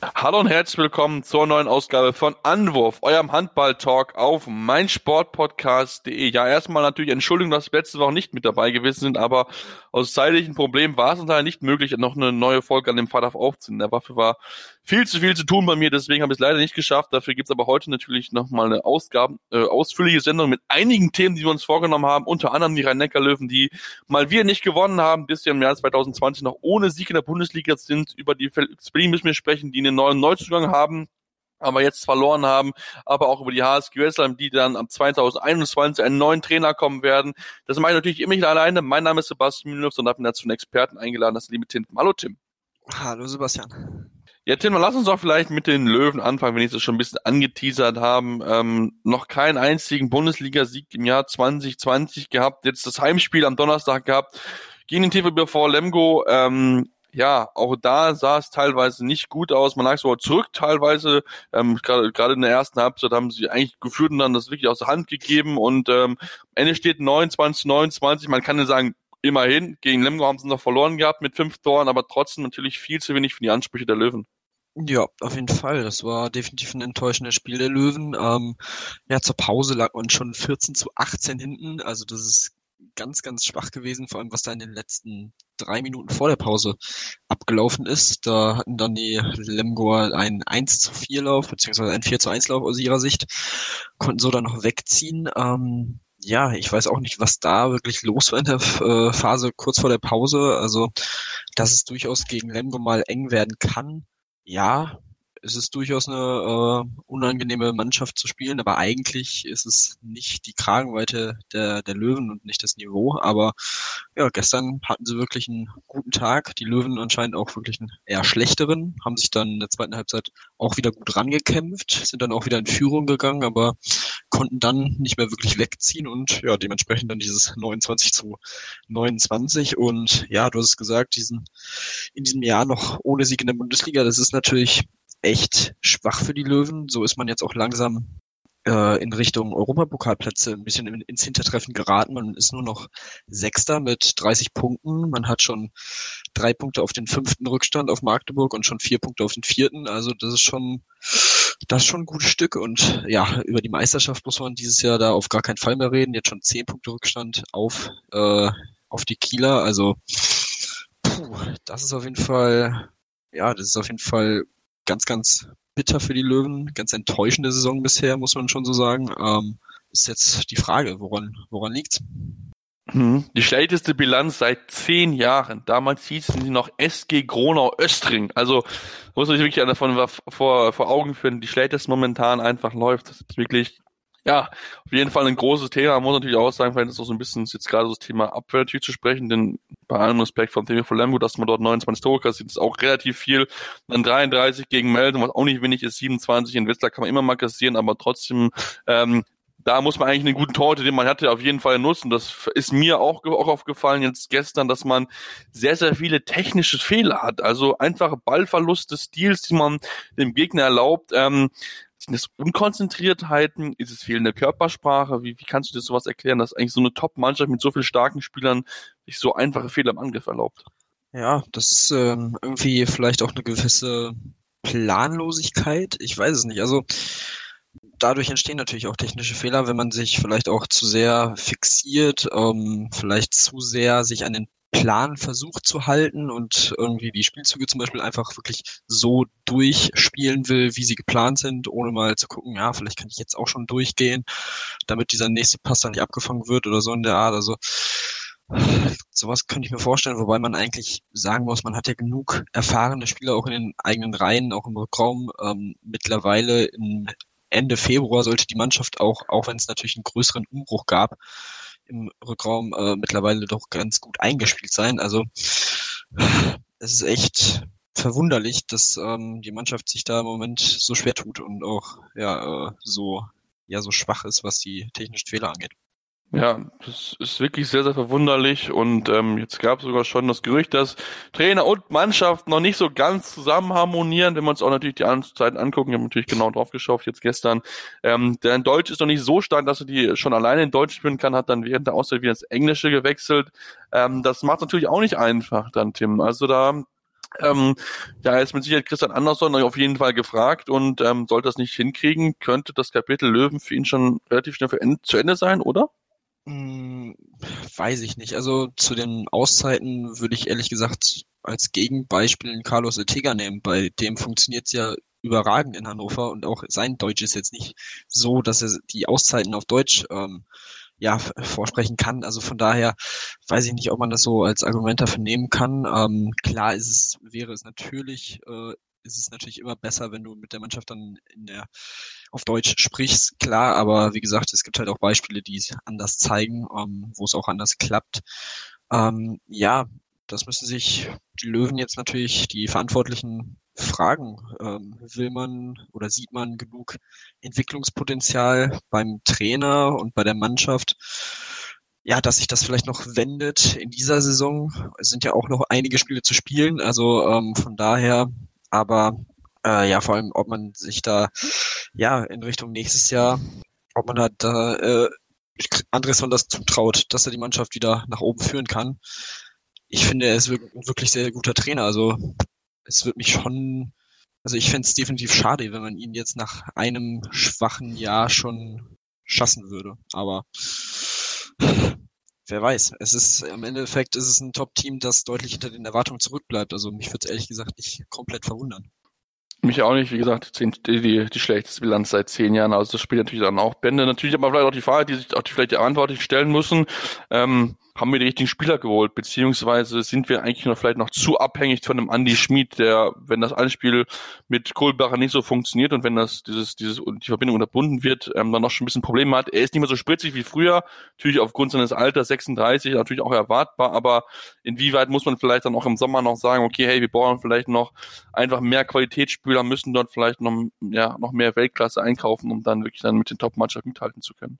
Hallo und herzlich willkommen zur neuen Ausgabe von Anwurf, eurem Handball-Talk auf meinsportpodcast.de. Ja, erstmal natürlich Entschuldigung, dass wir letzte Woche nicht mit dabei gewesen sind, aber aus zeitlichen Problemen war es uns leider nicht möglich, noch eine neue Folge an dem Freitag aufzunehmen. Der Waffe war viel zu viel zu tun bei mir, deswegen habe ich es leider nicht geschafft. Dafür gibt es aber heute natürlich nochmal eine Ausgaben, äh, ausführliche Sendung mit einigen Themen, die wir uns vorgenommen haben, unter anderem die Rhein-Neckar-Löwen, die mal wir nicht gewonnen haben, bis sie im Jahr 2020 noch ohne Sieg in der Bundesliga sind. Über die Berlin müssen wir sprechen, die einen neuen Neuzugang haben, aber jetzt verloren haben, aber auch über die HSG Westland, die dann ab 2021 einen neuen Trainer kommen werden. Das mache ich natürlich immer nicht alleine. Mein Name ist Sebastian Mühlenhoff und habe mir dazu einen Experten eingeladen, das liebe Tim. Hallo Tim. Hallo Sebastian. Ja, Tim, lass uns doch vielleicht mit den Löwen anfangen, wenn ich das schon ein bisschen angeteasert haben. Ähm, noch keinen einzigen Bundesliga-Sieg im Jahr 2020 gehabt. Jetzt das Heimspiel am Donnerstag gehabt gegen den TVB Lemgo. Ähm, ja, auch da sah es teilweise nicht gut aus. Man lag sogar zurück teilweise. Ähm, Gerade in der ersten Halbzeit haben sie eigentlich geführt und dann das wirklich aus der Hand gegeben. Und ähm, Ende steht 29, 29. Man kann ja sagen, immerhin, gegen Lemgo haben sie noch verloren gehabt mit fünf Toren, aber trotzdem natürlich viel zu wenig für die Ansprüche der Löwen. Ja, auf jeden Fall. Das war definitiv ein enttäuschendes Spiel der Löwen. Ähm, ja, zur Pause lag man schon 14 zu 18 hinten. Also das ist ganz, ganz schwach gewesen, vor allem was da in den letzten drei Minuten vor der Pause abgelaufen ist. Da hatten dann die Lemgoer einen 1 zu 4 Lauf, beziehungsweise einen 4 zu 1 Lauf aus ihrer Sicht, konnten so dann noch wegziehen. Ähm, ja, ich weiß auch nicht, was da wirklich los war in der äh, Phase kurz vor der Pause. Also, dass es durchaus gegen Lemgo mal eng werden kann, ja, es ist durchaus eine äh, unangenehme Mannschaft zu spielen, aber eigentlich ist es nicht die Kragenweite der, der Löwen und nicht das Niveau. Aber ja, gestern hatten sie wirklich einen guten Tag. Die Löwen anscheinend auch wirklich einen eher schlechteren, haben sich dann in der zweiten Halbzeit auch wieder gut rangekämpft, sind dann auch wieder in Führung gegangen, aber konnten dann nicht mehr wirklich wegziehen und ja, dementsprechend dann dieses 29 zu 29. Und ja, du hast es gesagt, diesen, in diesem Jahr noch ohne Sieg in der Bundesliga, das ist natürlich echt schwach für die Löwen. So ist man jetzt auch langsam äh, in Richtung Europapokalplätze ein bisschen ins Hintertreffen geraten. Man ist nur noch Sechster mit 30 Punkten. Man hat schon drei Punkte auf den fünften Rückstand auf Magdeburg und schon vier Punkte auf den vierten. Also das ist schon, das ist schon ein gutes Stück. Und ja, über die Meisterschaft muss man dieses Jahr da auf gar keinen Fall mehr reden. Jetzt schon zehn Punkte Rückstand auf, äh, auf die Kieler. Also puh, das ist auf jeden Fall, ja, das ist auf jeden Fall ganz, ganz bitter für die Löwen. Ganz enttäuschende Saison bisher, muss man schon so sagen. Ähm, ist jetzt die Frage, woran, woran liegt's? Mhm. Die schlechteste Bilanz seit zehn Jahren. Damals hießen sie noch SG Gronau Östring. Also muss man sich wirklich davon vor, vor Augen führen, die schlechteste momentan einfach läuft. Das ist wirklich ja, auf jeden Fall ein großes Thema. Man muss natürlich auch sagen, vielleicht ist auch so ein bisschen jetzt gerade das Thema Abwehr natürlich zu sprechen, denn bei allem Respekt von Timmy Lemgo, dass man dort 29 Tore kassiert, ist auch relativ viel. Dann 33 gegen Melden, was auch nicht wenig ist, 27 in Wetzlar kann man immer mal kassieren, aber trotzdem, ähm, da muss man eigentlich einen guten Torhüter, den man hatte, auf jeden Fall nutzen. Das ist mir auch, auch aufgefallen jetzt gestern, dass man sehr, sehr viele technische Fehler hat. Also einfache Ballverlust des Stils, die man dem Gegner erlaubt. Ähm, sind es Unkonzentriertheiten? Ist es fehlende Körpersprache? Wie, wie kannst du dir sowas erklären, dass eigentlich so eine Top-Mannschaft mit so vielen starken Spielern sich so einfache Fehler im Angriff erlaubt? Ja, das ist ähm, irgendwie vielleicht auch eine gewisse Planlosigkeit. Ich weiß es nicht. Also dadurch entstehen natürlich auch technische Fehler, wenn man sich vielleicht auch zu sehr fixiert, ähm, vielleicht zu sehr sich an den Plan versucht zu halten und irgendwie die Spielzüge zum Beispiel einfach wirklich so durchspielen will, wie sie geplant sind, ohne mal zu gucken, ja, vielleicht kann ich jetzt auch schon durchgehen, damit dieser nächste Pass dann nicht abgefangen wird oder so in der Art. Also sowas könnte ich mir vorstellen, wobei man eigentlich sagen muss, man hat ja genug erfahrene Spieler auch in den eigenen Reihen, auch im Rückraum. Ähm, mittlerweile im Ende Februar sollte die Mannschaft auch, auch wenn es natürlich einen größeren Umbruch gab, im Rückraum äh, mittlerweile doch ganz gut eingespielt sein. Also es ist echt verwunderlich, dass ähm, die Mannschaft sich da im Moment so schwer tut und auch ja äh, so ja so schwach ist, was die technischen Fehler angeht. Ja, das ist wirklich sehr, sehr verwunderlich und ähm, jetzt gab es sogar schon das Gerücht, dass Trainer und Mannschaft noch nicht so ganz zusammen harmonieren, wenn wir uns auch natürlich die Zeiten angucken, ich habe natürlich genau drauf geschaut jetzt gestern. Ähm, der Deutsch ist noch nicht so stark, dass er die schon alleine in Deutsch spielen kann, hat dann während der Auszeit wieder ins Englische gewechselt. Ähm, das macht natürlich auch nicht einfach dann, Tim. Also da ähm, ja, ist mit Sicherheit Christian Andersson auf jeden Fall gefragt und ähm, sollte das nicht hinkriegen, könnte das Kapitel Löwen für ihn schon relativ schnell zu Ende sein, oder? Hm, weiß ich nicht. Also zu den Auszeiten würde ich ehrlich gesagt als Gegenbeispiel Carlos Ortega nehmen. Bei dem funktioniert es ja überragend in Hannover und auch sein Deutsch ist jetzt nicht so, dass er die Auszeiten auf Deutsch ähm, ja vorsprechen kann. Also von daher weiß ich nicht, ob man das so als Argument dafür nehmen kann. Ähm, klar ist es, wäre es natürlich äh, ist es natürlich immer besser, wenn du mit der Mannschaft dann in der auf Deutsch sprichst, klar, aber wie gesagt, es gibt halt auch Beispiele, die es anders zeigen, ähm, wo es auch anders klappt. Ähm, ja, das müssen sich die Löwen jetzt natürlich die Verantwortlichen fragen. Ähm, will man oder sieht man genug Entwicklungspotenzial beim Trainer und bei der Mannschaft? ja, dass sich das vielleicht noch wendet in dieser Saison. Es sind ja auch noch einige Spiele zu spielen, also ähm, von daher aber äh, ja, vor allem, ob man sich da ja in Richtung nächstes Jahr, ob man da, da äh, Andresson das zutraut, dass er die Mannschaft wieder nach oben führen kann. Ich finde, er ist wirklich sehr guter Trainer. Also es wird mich schon, also ich fände es definitiv schade, wenn man ihn jetzt nach einem schwachen Jahr schon schassen würde. Aber wer weiß. Es ist im Endeffekt ist es ein Top-Team, das deutlich hinter den Erwartungen zurückbleibt. Also mich würde es ehrlich gesagt nicht komplett verwundern. Mich auch nicht, wie gesagt, die, die, die schlechteste Bilanz seit zehn Jahren. Also das spielt natürlich dann auch Bände. Natürlich aber vielleicht auch die Frage, die sich auch die, vielleicht die Verantwortlichen stellen müssen. Ähm, haben wir die richtigen Spieler geholt, beziehungsweise sind wir eigentlich noch vielleicht noch zu abhängig von einem Andy Schmid, der, wenn das Anspiel mit Kohlbacher nicht so funktioniert und wenn das dieses dieses die Verbindung unterbunden wird, ähm, dann noch schon ein bisschen Probleme hat. Er ist nicht mehr so spritzig wie früher, natürlich aufgrund seines Alters 36 natürlich auch erwartbar, aber inwieweit muss man vielleicht dann auch im Sommer noch sagen, okay, hey, wir brauchen vielleicht noch einfach mehr Qualitätsspieler, müssen dort vielleicht noch ja noch mehr Weltklasse einkaufen, um dann wirklich dann mit den Top-Mannschaften mithalten zu können.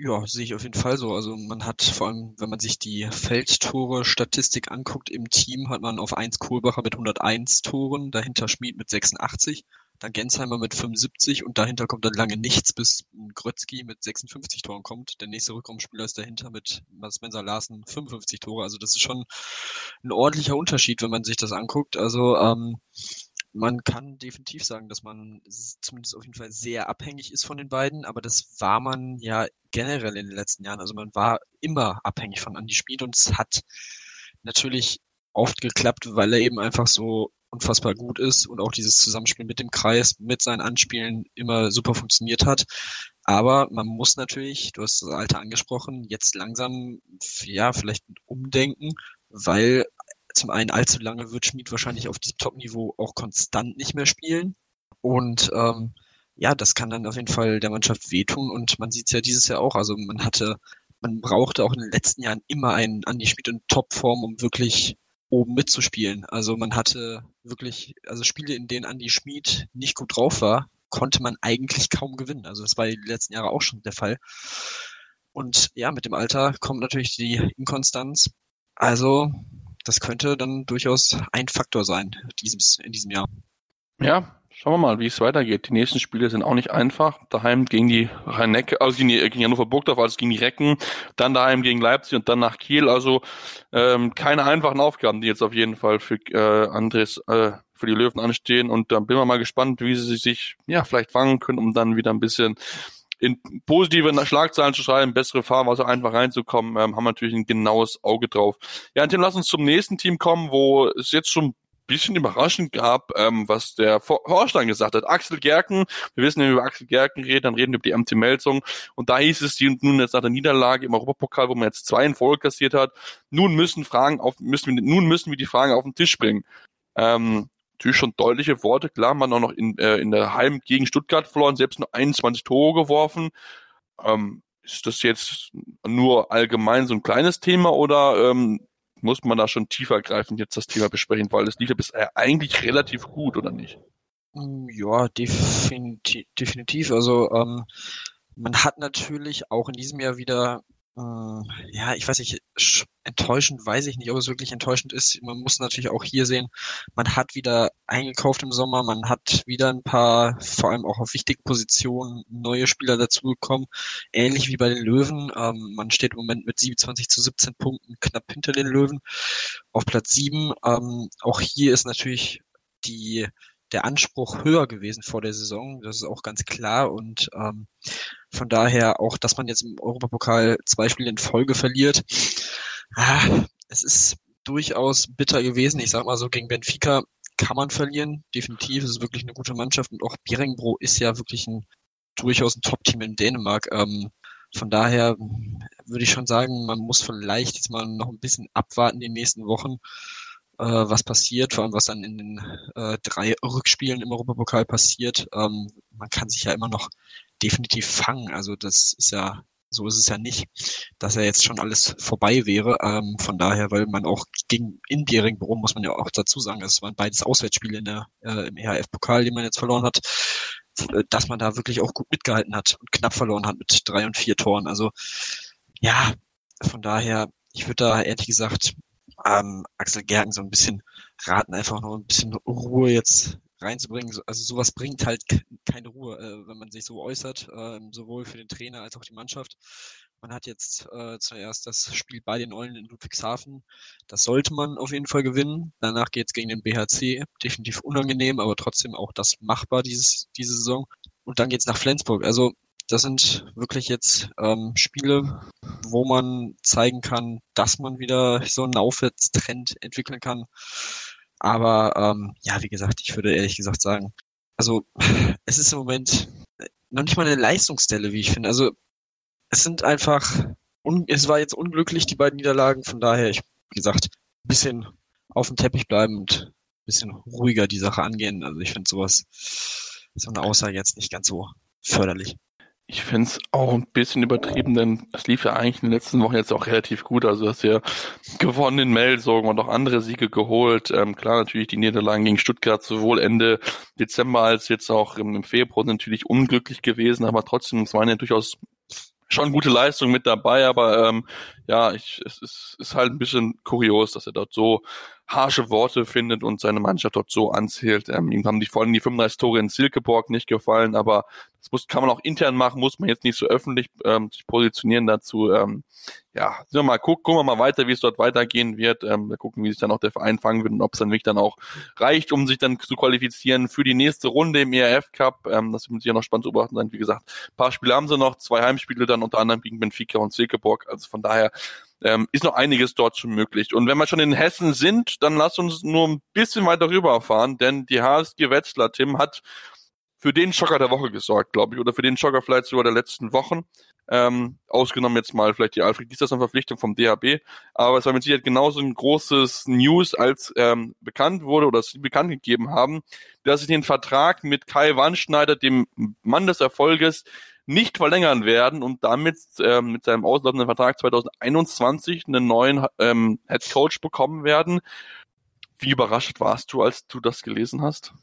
Ja, sehe ich auf jeden Fall so. Also man hat vor allem, wenn man sich die Feldtore-Statistik anguckt im Team, hat man auf 1 Kohlbacher mit 101 Toren, dahinter Schmid mit 86, dann Gensheimer mit 75 und dahinter kommt dann lange nichts, bis Grötzky mit 56 Toren kommt. Der nächste Rückraumspieler ist dahinter mit Spencer Larsen 55 Tore. Also das ist schon ein ordentlicher Unterschied, wenn man sich das anguckt. Also ähm, man kann definitiv sagen, dass man zumindest auf jeden Fall sehr abhängig ist von den beiden, aber das war man ja generell in den letzten Jahren. Also man war immer abhängig von Andy Schmid und es hat natürlich oft geklappt, weil er eben einfach so unfassbar gut ist und auch dieses Zusammenspiel mit dem Kreis, mit seinen Anspielen immer super funktioniert hat. Aber man muss natürlich, du hast das Alter angesprochen, jetzt langsam, ja, vielleicht umdenken, weil zum einen allzu lange wird Schmid wahrscheinlich auf diesem Top-Niveau auch konstant nicht mehr spielen. Und ähm, ja, das kann dann auf jeden Fall der Mannschaft wehtun. Und man sieht es ja dieses Jahr auch. Also man hatte, man brauchte auch in den letzten Jahren immer einen Andi Schmid in Topform, um wirklich oben mitzuspielen. Also man hatte wirklich, also Spiele, in denen Andi Schmid nicht gut drauf war, konnte man eigentlich kaum gewinnen. Also das war die letzten Jahre auch schon der Fall. Und ja, mit dem Alter kommt natürlich die Inkonstanz. Also das könnte dann durchaus ein Faktor sein dieses, in diesem Jahr. Ja, schauen wir mal, wie es weitergeht. Die nächsten Spiele sind auch nicht einfach. Daheim gegen die rhein also gegen, die, gegen Hannover Burgdorf, also gegen die Recken, dann daheim gegen Leipzig und dann nach Kiel. Also ähm, keine einfachen Aufgaben, die jetzt auf jeden Fall für äh, Andres äh, für die Löwen anstehen. Und dann bin ich mal gespannt, wie sie sich ja vielleicht fangen können, um dann wieder ein bisschen in positive Schlagzeilen zu schreiben, bessere Fahrwasser einfach reinzukommen, ähm, haben wir natürlich ein genaues Auge drauf. Ja, Tim, lass uns zum nächsten Team kommen, wo es jetzt schon bisschen überraschend gab, ähm, was der Vorstand gesagt hat. Axel Gerken, wir wissen, wenn wir über Axel Gerken reden, dann reden wir über die MT Melzung. Und da hieß es, die nun jetzt nach der Niederlage im Europapokal, wo man jetzt zwei in Folge kassiert hat, nun müssen Fragen auf, müssen wir, nun müssen wir die Fragen auf den Tisch bringen. Ähm, natürlich schon deutliche Worte. Klar, man auch noch in, äh, in der Heim gegen Stuttgart verloren, selbst nur 21 Tore geworfen. Ähm, ist das jetzt nur allgemein so ein kleines Thema oder ähm, muss man da schon tiefer greifend jetzt das Thema besprechen, weil es lief ja bisher eigentlich relativ gut, oder nicht? Mm, ja, definitiv. definitiv. Also ähm, man hat natürlich auch in diesem Jahr wieder äh, ja, ich weiß nicht, enttäuschend weiß ich nicht, ob es wirklich enttäuschend ist. Man muss natürlich auch hier sehen, man hat wieder eingekauft im Sommer, man hat wieder ein paar, vor allem auch auf wichtigen Positionen, neue Spieler dazugekommen. Ähnlich wie bei den Löwen. Ähm, man steht im Moment mit 27 zu 17 Punkten knapp hinter den Löwen auf Platz 7. Ähm, auch hier ist natürlich die der Anspruch höher gewesen vor der Saison. Das ist auch ganz klar. Und ähm, von daher auch, dass man jetzt im Europapokal zwei Spiele in Folge verliert. Ah, es ist durchaus bitter gewesen. Ich sag mal so, gegen Benfica kann man verlieren. Definitiv. Es ist wirklich eine gute Mannschaft. Und auch Beringbro ist ja wirklich ein durchaus ein Top-Team in Dänemark. Ähm, von daher würde ich schon sagen, man muss vielleicht jetzt mal noch ein bisschen abwarten die nächsten Wochen äh, was passiert, vor allem was dann in den äh, drei Rückspielen im Europapokal passiert. Ähm, man kann sich ja immer noch definitiv fangen. Also das ist ja, so ist es ja nicht, dass ja jetzt schon alles vorbei wäre. Ähm, von daher, weil man auch gegen in Beringbro muss man ja auch dazu sagen, es waren beides Auswärtsspiele in der, äh, im EHF-Pokal, die man jetzt verloren hat, dass man da wirklich auch gut mitgehalten hat und knapp verloren hat mit drei und vier Toren. Also ja, von daher, ich würde da ehrlich gesagt ähm, Axel Gerken so ein bisschen raten, einfach nur ein bisschen Ruhe jetzt reinzubringen. Also sowas bringt halt keine Ruhe, äh, wenn man sich so äußert, äh, sowohl für den Trainer als auch die Mannschaft. Man hat jetzt äh, zuerst das Spiel bei den Eulen in Ludwigshafen. Das sollte man auf jeden Fall gewinnen. Danach geht es gegen den BHC. Definitiv unangenehm, aber trotzdem auch das machbar dieses, diese Saison. Und dann geht's nach Flensburg. Also das sind wirklich jetzt ähm, Spiele, wo man zeigen kann, dass man wieder so einen Aufwärtstrend entwickeln kann. Aber ähm, ja, wie gesagt, ich würde ehrlich gesagt sagen, also es ist im Moment noch nicht mal eine Leistungsstelle, wie ich finde. Also es sind einfach, es war jetzt unglücklich, die beiden Niederlagen, von daher, ich, wie gesagt, ein bisschen auf dem Teppich bleiben und ein bisschen ruhiger die Sache angehen. Also ich finde sowas, so eine Aussage jetzt nicht ganz so förderlich. Ich finde es auch ein bisschen übertrieben, denn es lief ja eigentlich in den letzten Wochen jetzt auch relativ gut. Also du hast ja gewonnen in Melsorgen und auch andere Siege geholt. Ähm, klar, natürlich die Niederlagen gegen Stuttgart sowohl Ende Dezember als jetzt auch im, Februar natürlich unglücklich gewesen, aber trotzdem, es waren ja durchaus schon gute Leistung mit dabei, aber ähm, ja, ich, es ist, ist halt ein bisschen kurios, dass er dort so harsche Worte findet und seine Mannschaft dort so anzählt. Ähm, ihm haben die vor allem die 35 Tore in Silkeborg nicht gefallen, aber das muss, kann man auch intern machen, muss man jetzt nicht so öffentlich ähm, sich positionieren dazu. Ähm, ja, wir mal, guck, gucken wir mal weiter, wie es dort weitergehen wird. Ähm, wir gucken, wie sich dann auch der Verein fangen wird und ob es dann wirklich dann auch reicht, um sich dann zu qualifizieren für die nächste Runde im ERF Cup. Ähm, das wird sicher noch spannend zu beobachten sein. Wie gesagt, paar Spiele haben sie noch, zwei Heimspiele dann unter anderem gegen Benfica und Silkeborg. Also von daher ähm, ist noch einiges dort schon möglich. Und wenn wir schon in Hessen sind, dann lass uns nur ein bisschen weiter rüberfahren, denn die HSG Wetzlar, Tim, hat für den Schocker der Woche gesorgt, glaube ich, oder für den Schocker vielleicht sogar der letzten Wochen. Ähm, ausgenommen jetzt mal vielleicht die Alfred Gisterson Verpflichtung vom DHB, aber es war mit Sicherheit genauso ein großes News, als ähm, bekannt wurde oder sie bekannt gegeben haben, dass sie den Vertrag mit Kai Wannschneider, dem Mann des Erfolges, nicht verlängern werden und damit ähm, mit seinem auslaufenden Vertrag 2021 einen neuen ähm, Head Coach bekommen werden. Wie überrascht warst du, als du das gelesen hast?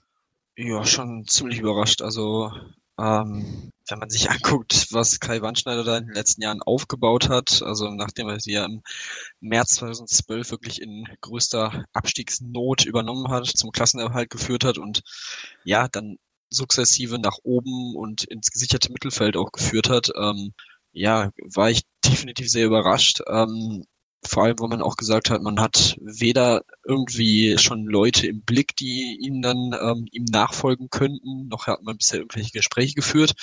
Ja, schon ziemlich überrascht. Also ähm, wenn man sich anguckt, was Kai Wandschneider da in den letzten Jahren aufgebaut hat, also nachdem er sie ja im März 2012 wirklich in größter Abstiegsnot übernommen hat, zum Klassenerhalt geführt hat und ja, dann sukzessive nach oben und ins gesicherte Mittelfeld auch geführt hat, ähm, ja, war ich definitiv sehr überrascht. Ähm, vor allem, wo man auch gesagt hat, man hat weder irgendwie schon Leute im Blick, die ihn dann ähm, ihm nachfolgen könnten, noch hat man bisher irgendwelche Gespräche geführt.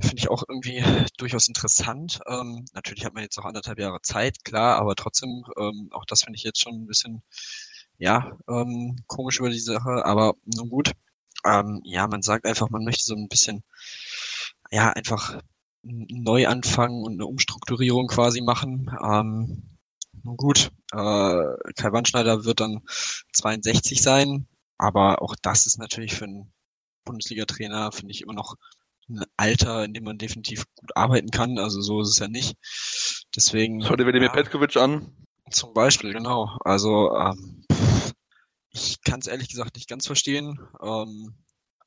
Finde ich auch irgendwie durchaus interessant. Ähm, natürlich hat man jetzt noch anderthalb Jahre Zeit, klar, aber trotzdem, ähm, auch das finde ich jetzt schon ein bisschen, ja, ähm, komisch über die Sache, aber nun gut. Ähm, ja, man sagt einfach, man möchte so ein bisschen, ja, einfach neu anfangen und eine Umstrukturierung quasi machen. Ähm, nun gut, äh, Kai Wandschneider wird dann 62 sein, aber auch das ist natürlich für einen Bundesliga-Trainer, finde ich, immer noch ein Alter, in dem man definitiv gut arbeiten kann. Also so ist es ja nicht. Deswegen. Schau dir Vladimir ja, Petkovic an. Zum Beispiel, genau. Also ähm, ich kann es ehrlich gesagt nicht ganz verstehen. Ähm,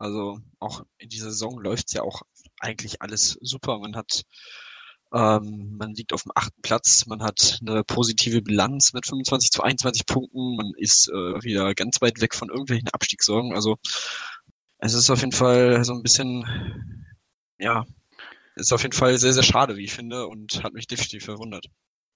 Also auch in dieser Saison läuft's ja auch eigentlich alles super. Man hat ähm, man liegt auf dem achten Platz, man hat eine positive Bilanz mit 25 zu 21 Punkten, man ist äh, wieder ganz weit weg von irgendwelchen Abstiegssorgen. Also es ist auf jeden Fall so ein bisschen, ja, ist auf jeden Fall sehr, sehr schade, wie ich finde, und hat mich definitiv verwundert.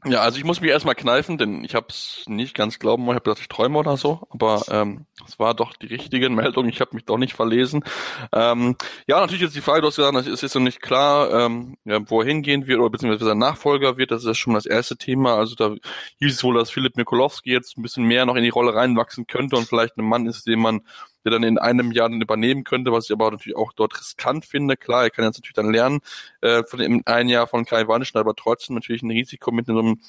Ja, also ich muss mich erstmal kneifen, denn ich habe es nicht ganz glauben wollen, ich habe gedacht, ich träume oder so, aber ähm, es war doch die richtige Meldung, ich habe mich doch nicht verlesen. Ähm, ja, natürlich ist die Frage, du hast gesagt, es ist noch nicht klar, ähm, ja, wo er hingehen wird oder beziehungsweise sein Nachfolger wird, das ist ja schon das erste Thema. Also da hieß es wohl, dass Philipp Mikulowski jetzt ein bisschen mehr noch in die Rolle reinwachsen könnte und vielleicht ein Mann ist, den man der dann in einem Jahr dann übernehmen könnte, was ich aber natürlich auch dort riskant finde. Klar, er kann jetzt natürlich dann lernen äh, von dem ein Jahr von Kai Warnischen, aber trotzdem natürlich ein Risiko mit einem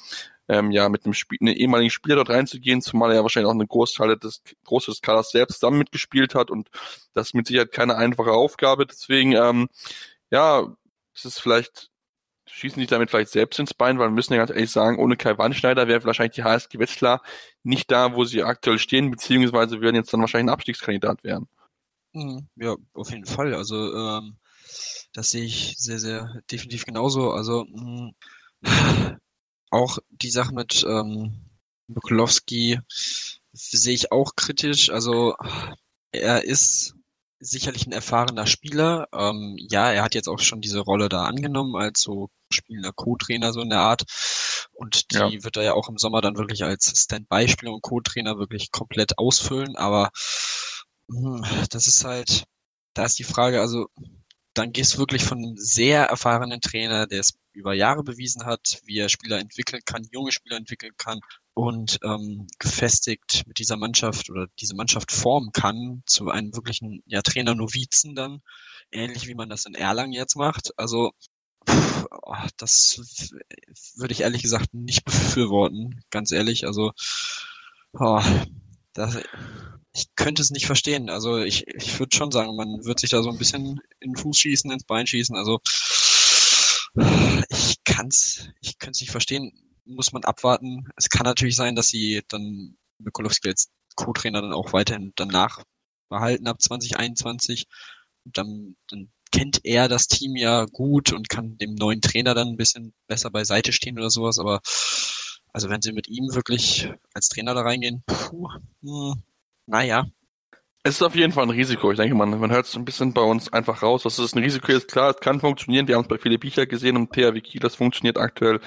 ähm, ja, mit einem, Spiel, einem ehemaligen Spieler dort reinzugehen, zumal er ja wahrscheinlich auch eine Großteil des, Großteil des Kaders selbst zusammen mitgespielt hat und das ist mit Sicherheit keine einfache Aufgabe. Deswegen, ähm, ja, es ist vielleicht schießen sich damit vielleicht selbst ins Bein, weil wir müssen ja ganz ehrlich sagen, ohne Kai Wannschneider wäre wahrscheinlich die HSG Wetzlar nicht da, wo sie aktuell stehen, beziehungsweise würden jetzt dann wahrscheinlich ein Abstiegskandidat werden. Mhm. Ja, auf jeden Fall. Also ähm, das sehe ich sehr, sehr definitiv genauso. Also mh, auch die Sache mit ähm, Mikulowski sehe ich auch kritisch. Also er ist sicherlich ein erfahrener Spieler. Ähm, ja, er hat jetzt auch schon diese Rolle da angenommen als so spielender Co-Trainer so in der Art. Und die ja. wird er ja auch im Sommer dann wirklich als Standby-Spieler und Co-Trainer wirklich komplett ausfüllen. Aber mh, hm, das ist halt, da ist die Frage, also dann gehst du wirklich von einem sehr erfahrenen Trainer, der es über Jahre bewiesen hat, wie er Spieler entwickeln kann, junge Spieler entwickeln kann und ähm, gefestigt mit dieser Mannschaft oder diese Mannschaft formen kann zu einem wirklichen ja, Trainer-Novizen dann, ähnlich wie man das in Erlangen jetzt macht. Also pff, oh, das würde ich ehrlich gesagt nicht befürworten, ganz ehrlich. Also oh, das, ich könnte es nicht verstehen. Also ich, ich würde schon sagen, man wird sich da so ein bisschen in den Fuß schießen, ins Bein schießen. Also ich kann's, ich könnte es nicht verstehen. Muss man abwarten. Es kann natürlich sein, dass sie dann Mikulowski als Co-Trainer dann auch weiterhin danach behalten ab 2021. Und dann, dann kennt er das Team ja gut und kann dem neuen Trainer dann ein bisschen besser beiseite stehen oder sowas. Aber also wenn sie mit ihm wirklich als Trainer da reingehen, puh, hm, naja. Es ist auf jeden Fall ein Risiko. Ich denke, man, man hört es ein bisschen bei uns einfach raus, dass es ein Risiko ist. Klar, es kann funktionieren. Wir haben es bei Philipp Bicher gesehen und THW Kiel, das funktioniert aktuell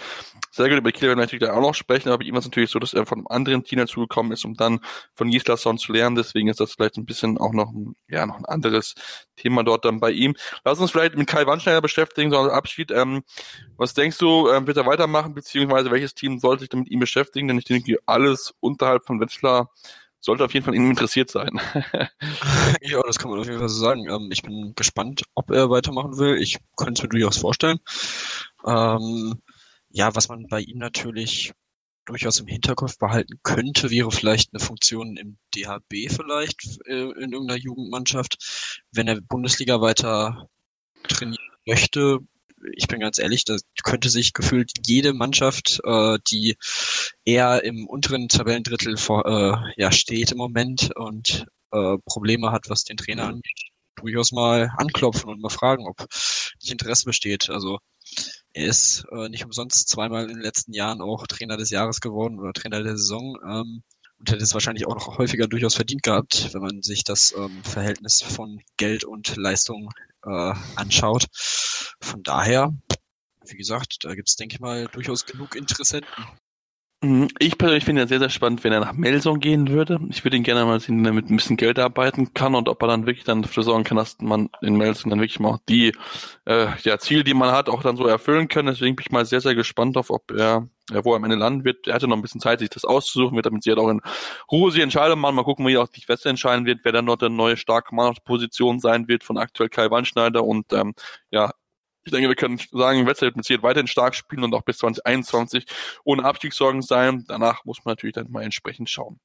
sehr gut. Über Kiel werden wir natürlich auch noch sprechen, aber bei ihm ist es natürlich so, dass er von einem anderen Team dazugekommen ist, um dann von Gislason zu lernen. Deswegen ist das vielleicht ein bisschen auch noch ein, ja, noch ein anderes Thema dort dann bei ihm. Lass uns vielleicht mit Kai Wandschneider beschäftigen, so als Abschied. Ähm, was denkst du, ähm, wird er weitermachen, beziehungsweise welches Team sollte sich mit ihm beschäftigen? Denn ich denke, alles unterhalb von Wetzlar sollte auf jeden Fall interessiert sein. ja, das kann man auf jeden Fall so sagen. Ähm, ich bin gespannt, ob er weitermachen will. Ich könnte es mir durchaus vorstellen. Ähm, ja, was man bei ihm natürlich durchaus im Hinterkopf behalten könnte, wäre vielleicht eine Funktion im DHB vielleicht äh, in irgendeiner Jugendmannschaft. Wenn er Bundesliga weiter trainieren möchte, ich bin ganz ehrlich, da könnte sich gefühlt jede Mannschaft, äh, die eher im unteren Tabellendrittel vor, äh, ja, steht im Moment und äh, Probleme hat, was den Trainer angeht, durchaus mal anklopfen und mal fragen, ob nicht Interesse besteht. Also er ist äh, nicht umsonst zweimal in den letzten Jahren auch Trainer des Jahres geworden oder Trainer der Saison. Ähm, und hätte es wahrscheinlich auch noch häufiger durchaus verdient gehabt, wenn man sich das ähm, Verhältnis von Geld und Leistung äh, anschaut. Von daher, wie gesagt, da gibt's denke ich mal, durchaus genug Interessenten. Mhm. Ich persönlich finde ja sehr, sehr spannend, wenn er nach Melsung gehen würde. Ich würde ihn gerne mal sehen, der mit ein bisschen Geld arbeiten kann und ob er dann wirklich dann dafür sorgen kann, dass man in Melsung dann wirklich mal die äh, ja, Ziele, die man hat, auch dann so erfüllen kann. Deswegen bin ich mal sehr, sehr gespannt auf, ob er, wo er am Ende landen wird. Er hatte noch ein bisschen Zeit, sich das auszusuchen, wird damit sie halt auch in Ruhe die Entscheidung machen. Mal gucken, wie auch die Weste entscheiden wird, wer dann dort der neue starke Mann auf der Position sein wird von aktuell Kai Weinschneider und ähm, ja, ich denke, wir können sagen, Wetzlar wird mit Sicherheit weiterhin stark spielen und auch bis 2021 ohne Abstiegssorgen sein. Danach muss man natürlich dann mal entsprechend schauen.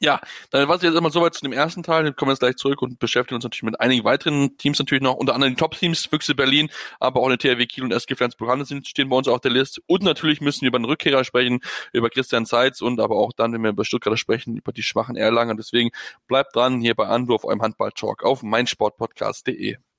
Ja, dann war es jetzt immer soweit zu dem ersten Teil. Dann kommen wir jetzt gleich zurück und beschäftigen uns natürlich mit einigen weiteren Teams natürlich noch, unter anderem die Top-Teams, Füchse Berlin, aber auch eine THW Kiel und SG Flensburg sind stehen bei uns auf der Liste. Und natürlich müssen wir über den Rückkehrer sprechen, über Christian Seitz und aber auch dann, wenn wir über Stuttgarter sprechen, über die schwachen Erlanger. Deswegen bleibt dran hier bei Anwurf, eurem Handball-Talk auf meinsportpodcast.de.